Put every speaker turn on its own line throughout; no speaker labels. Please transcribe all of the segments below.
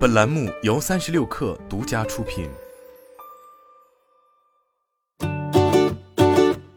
本栏目由三十六氪独家出品。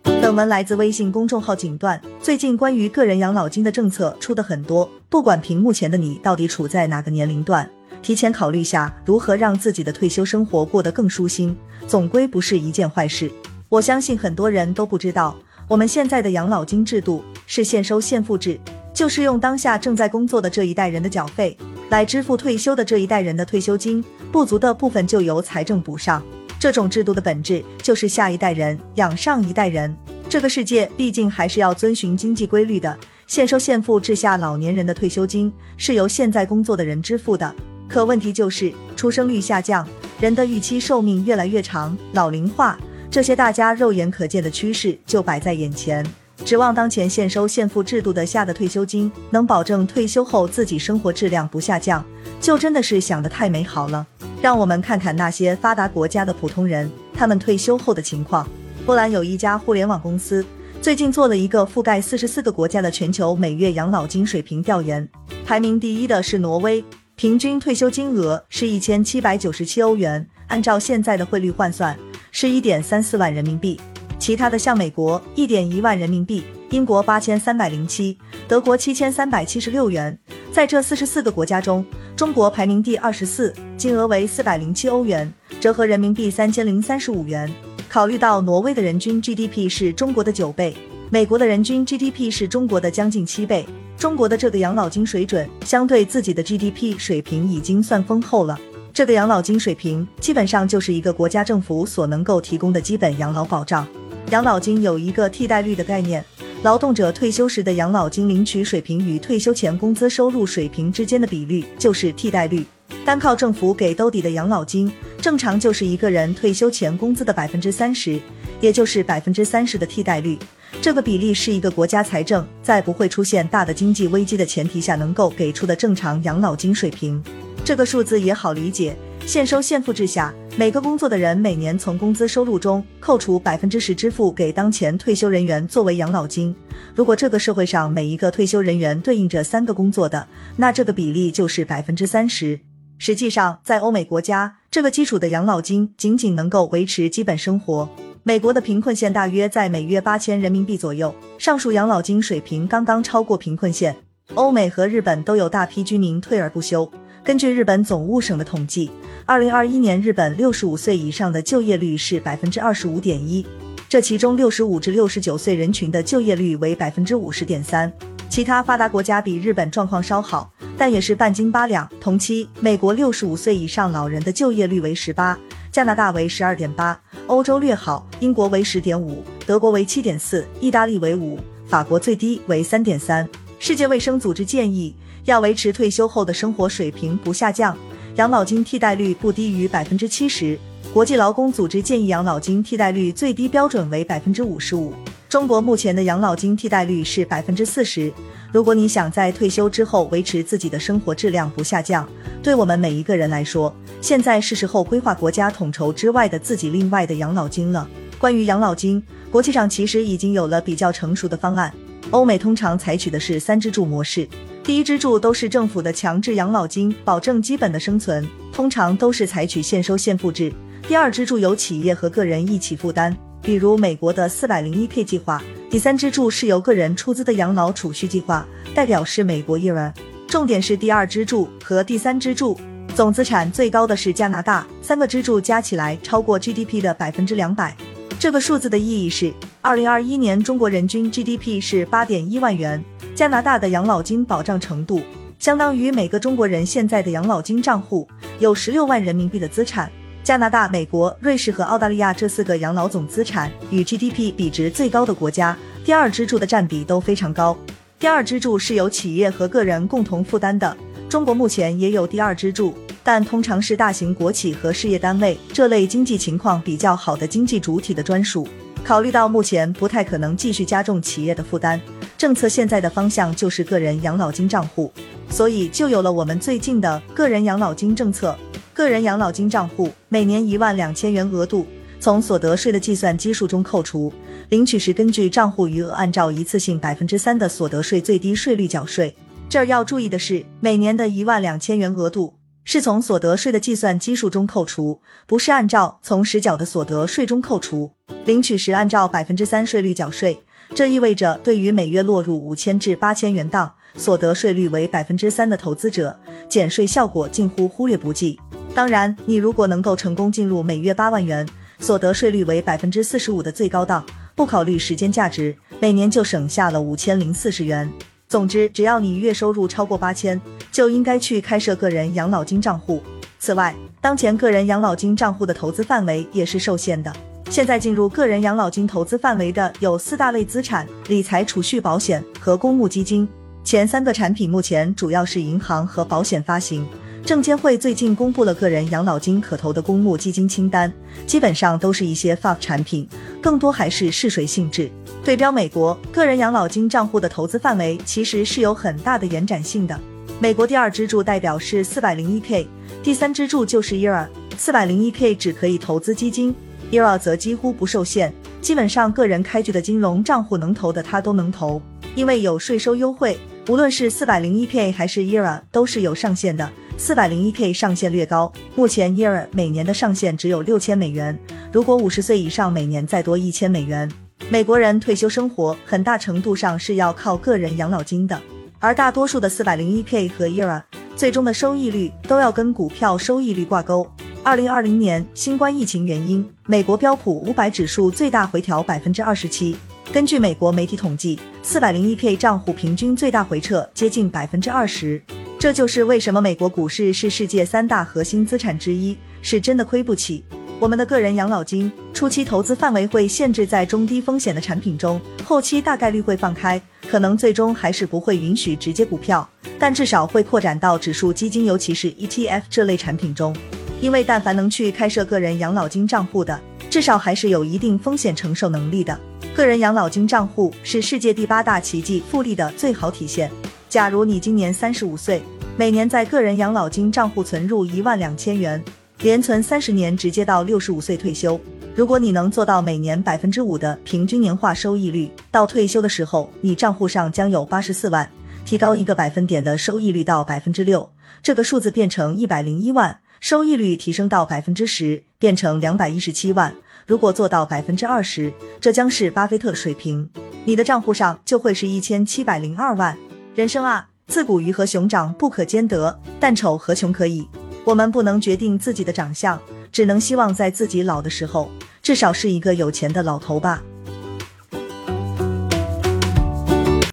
本文来自微信公众号“锦段”。最近关于个人养老金的政策出的很多，不管屏幕前的你到底处在哪个年龄段，提前考虑下如何让自己的退休生活过得更舒心，总归不是一件坏事。我相信很多人都不知道，我们现在的养老金制度是现收现付制，就是用当下正在工作的这一代人的缴费来支付退休的这一代人的退休金，不足的部分就由财政补上。这种制度的本质就是下一代人养上一代人。这个世界毕竟还是要遵循经济规律的，现收现付制下，老年人的退休金是由现在工作的人支付的。可问题就是出生率下降，人的预期寿命越来越长，老龄化这些大家肉眼可见的趋势就摆在眼前。指望当前现收现付制度的下的退休金能保证退休后自己生活质量不下降，就真的是想得太美好了。让我们看看那些发达国家的普通人，他们退休后的情况。波兰有一家互联网公司，最近做了一个覆盖四十四个国家的全球每月养老金水平调研。排名第一的是挪威，平均退休金额是一千七百九十七欧元，按照现在的汇率换算是一点三四万人民币。其他的像美国一点一万人民币，英国八千三百零七，德国七千三百七十六元。在这四十四个国家中，中国排名第二十四，金额为四百零七欧元，折合人民币三千零三十五元。考虑到挪威的人均 GDP 是中国的九倍，美国的人均 GDP 是中国的将近七倍，中国的这个养老金水准相对自己的 GDP 水平已经算丰厚了。这个养老金水平基本上就是一个国家政府所能够提供的基本养老保障。养老金有一个替代率的概念，劳动者退休时的养老金领取水平与退休前工资收入水平之间的比率就是替代率。单靠政府给兜底的养老金。正常就是一个人退休前工资的百分之三十，也就是百分之三十的替代率。这个比例是一个国家财政在不会出现大的经济危机的前提下能够给出的正常养老金水平。这个数字也好理解，现收现付制下，每个工作的人每年从工资收入中扣除百分之十支付给当前退休人员作为养老金。如果这个社会上每一个退休人员对应着三个工作的，那这个比例就是百分之三十。实际上，在欧美国家，这个基础的养老金仅仅能够维持基本生活。美国的贫困线大约在每月八千人民币左右，上述养老金水平刚刚超过贫困线。欧美和日本都有大批居民退而不休。根据日本总务省的统计，二零二一年日本六十五岁以上的就业率是百分之二十五点一，这其中六十五至六十九岁人群的就业率为百分之五十点三。其他发达国家比日本状况稍好。但也是半斤八两。同期，美国六十五岁以上老人的就业率为十八，加拿大为十二点八，欧洲略好，英国为十点五，德国为七点四，意大利为五，法国最低为三点三。世界卫生组织建议，要维持退休后的生活水平不下降，养老金替代率不低于百分之七十。国际劳工组织建议养老金替代率最低标准为百分之五十五。中国目前的养老金替代率是百分之四十。如果你想在退休之后维持自己的生活质量不下降，对我们每一个人来说，现在是时候规划国家统筹之外的自己另外的养老金了。关于养老金，国际上其实已经有了比较成熟的方案。欧美通常采取的是三支柱模式，第一支柱都是政府的强制养老金，保证基本的生存，通常都是采取现收现付制。第二支柱由企业和个人一起负担。比如美国的四百零一 K 计划，第三支柱是由个人出资的养老储蓄计划，代表是美国 ERA。重点是第二支柱和第三支柱，总资产最高的是加拿大，三个支柱加起来超过 GDP 的百分之两百。这个数字的意义是，二零二一年中国人均 GDP 是八点一万元，加拿大的养老金保障程度相当于每个中国人现在的养老金账户有十六万人民币的资产。加拿大、美国、瑞士和澳大利亚这四个养老总资产与 GDP 比值最高的国家，第二支柱的占比都非常高。第二支柱是由企业和个人共同负担的。中国目前也有第二支柱，但通常是大型国企和事业单位这类经济情况比较好的经济主体的专属。考虑到目前不太可能继续加重企业的负担，政策现在的方向就是个人养老金账户，所以就有了我们最近的个人养老金政策。个人养老金账户每年一万两千元额度，从所得税的计算基数中扣除，领取时根据账户余额按照一次性百分之三的所得税最低税率缴税。这儿要注意的是，每年的一万两千元额度是从所得税的计算基数中扣除，不是按照从实缴的所得税中扣除。领取时按照百分之三税率缴税，这意味着对于每月落入五千至八千元档、所得税率为百分之三的投资者，减税效果近乎忽略不计。当然，你如果能够成功进入每月八万元、所得税率为百分之四十五的最高档，不考虑时间价值，每年就省下了五千零四十元。总之，只要你月收入超过八千，就应该去开设个人养老金账户。此外，当前个人养老金账户的投资范围也是受限的。现在进入个人养老金投资范围的有四大类资产：理财、储蓄、保险和公募基金。前三个产品目前主要是银行和保险发行。证监会最近公布了个人养老金可投的公募基金清单，基本上都是一些 FAF 产品，更多还是试水性质。对标美国，个人养老金账户的投资范围其实是有很大的延展性的。美国第二支柱代表是四百零一 K，第三支柱就是 ERA。四百零一 K 只可以投资基金，ERA 则几乎不受限，基本上个人开具的金融账户能投的它都能投，因为有税收优惠。无论是四百零一 K 还是 ERA 都是有上限的。四百零一 K 上限略高，目前 ERA 每年的上限只有六千美元。如果五十岁以上，每年再多一千美元。美国人退休生活很大程度上是要靠个人养老金的，而大多数的四百零一 K 和 ERA 最终的收益率都要跟股票收益率挂钩。二零二零年新冠疫情原因，美国标普五百指数最大回调百分之二十七。根据美国媒体统计，四百零一 K 账户平均最大回撤接近百分之二十。这就是为什么美国股市是世界三大核心资产之一，是真的亏不起。我们的个人养老金初期投资范围会限制在中低风险的产品中，后期大概率会放开，可能最终还是不会允许直接股票，但至少会扩展到指数基金，尤其是 ETF 这类产品中。因为但凡能去开设个人养老金账户的，至少还是有一定风险承受能力的。个人养老金账户是世界第八大奇迹复利的最好体现。假如你今年三十五岁，每年在个人养老金账户存入一万两千元，连存三十年，直接到六十五岁退休。如果你能做到每年百分之五的平均年化收益率，到退休的时候，你账户上将有八十四万，提高一个百分点的收益率到百分之六，这个数字变成一百零一万，收益率提升到百分之十，变成两百一十七万。如果做到百分之二十，这将是巴菲特水平，你的账户上就会是一千七百零二万。人生啊，自古鱼和熊掌不可兼得，但丑和穷可以。我们不能决定自己的长相，只能希望在自己老的时候，至少是一个有钱的老头吧。